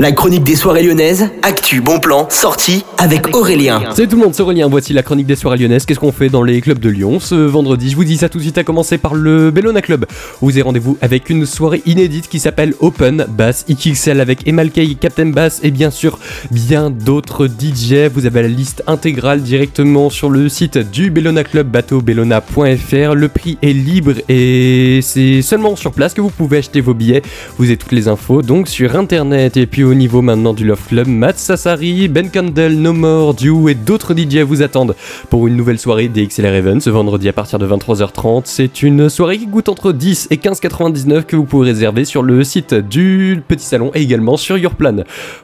La chronique des soirées lyonnaises, actu, bon plan, sortie avec Aurélien. Salut tout le monde, c'est Aurélien, voici la chronique des soirées lyonnaises. Qu'est-ce qu'on fait dans les clubs de Lyon ce vendredi? Je vous dis ça tout de suite à commencer par le Bellona Club. Vous avez rendez-vous avec une soirée inédite qui s'appelle Open Bass XXL avec Emalkei, Captain Bass et bien sûr bien d'autres DJ. Vous avez la liste intégrale directement sur le site du Bellona Club, bateaubellona.fr. Le prix est libre et c'est seulement sur place que vous pouvez acheter vos billets. Vous avez toutes les infos donc sur internet et puis au niveau maintenant du Love Club, Matt Sassari, Ben Candle, No More, Dew et d'autres DJ vous attendent pour une nouvelle soirée des XLR Event ce vendredi à partir de 23h30. C'est une soirée qui coûte entre 10 et 15,99 que vous pouvez réserver sur le site du Petit Salon et également sur Yourplan.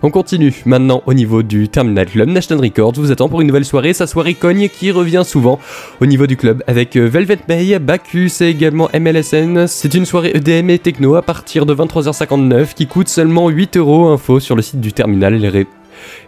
On continue maintenant au niveau du Terminal Club. National Records vous attend pour une nouvelle soirée, sa soirée cogne qui revient souvent au niveau du club avec Velvet Bay, Bacchus et également MLSN. C'est une soirée EDM et techno à partir de 23h59 qui coûte seulement 8 euros. Info sur le site du terminal.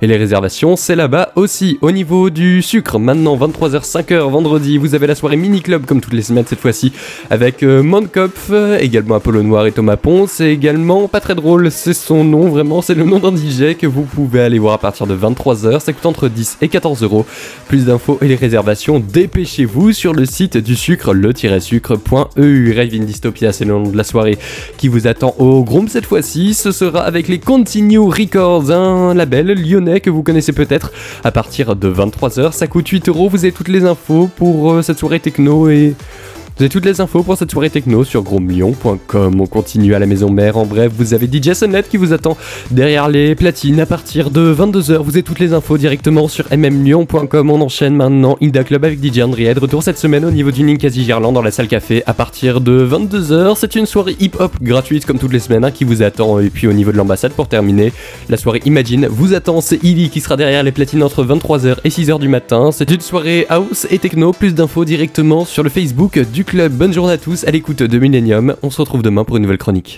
Et les réservations, c'est là-bas aussi. Au niveau du sucre, maintenant 23h 5h vendredi, vous avez la soirée mini club comme toutes les semaines cette fois-ci avec euh, Monkopf, également Apollo Noir et Thomas Ponce et également pas très drôle, c'est son nom vraiment, c'est le nom d'un DJ que vous pouvez aller voir à partir de 23h, ça coûte entre 10 et 14 euros. Plus d'infos et les réservations, dépêchez-vous sur le site du sucre, le-sucre.eu. Rave in Dystopia, c'est le nom de la soirée qui vous attend au Groom cette fois-ci. Ce sera avec les Continue Records, un label lyonnais que vous connaissez peut-être à partir de 23h. Ça coûte 8 euros. Vous avez toutes les infos pour euh, cette soirée techno et vous avez toutes les infos pour cette soirée techno sur grosmillon.com. On continue à la maison mère. En bref, vous avez DJ Sunnet qui vous attend derrière les platines à partir de 22h. Vous avez toutes les infos directement sur mmlyon.com. On enchaîne maintenant Inda Club avec DJ Andrea. De retour cette semaine au niveau du Ninkasi Gerland dans la salle café à partir de 22h. C'est une soirée hip-hop gratuite comme toutes les semaines hein, qui vous attend. Et puis au niveau de l'ambassade pour terminer, la soirée Imagine vous attend. C'est Illy qui sera derrière les platines entre 23h et 6h du matin. C'est une soirée house et techno. Plus d'infos directement sur le Facebook du club. Bonne journée à tous à l'écoute de Millennium. On se retrouve demain pour une nouvelle chronique.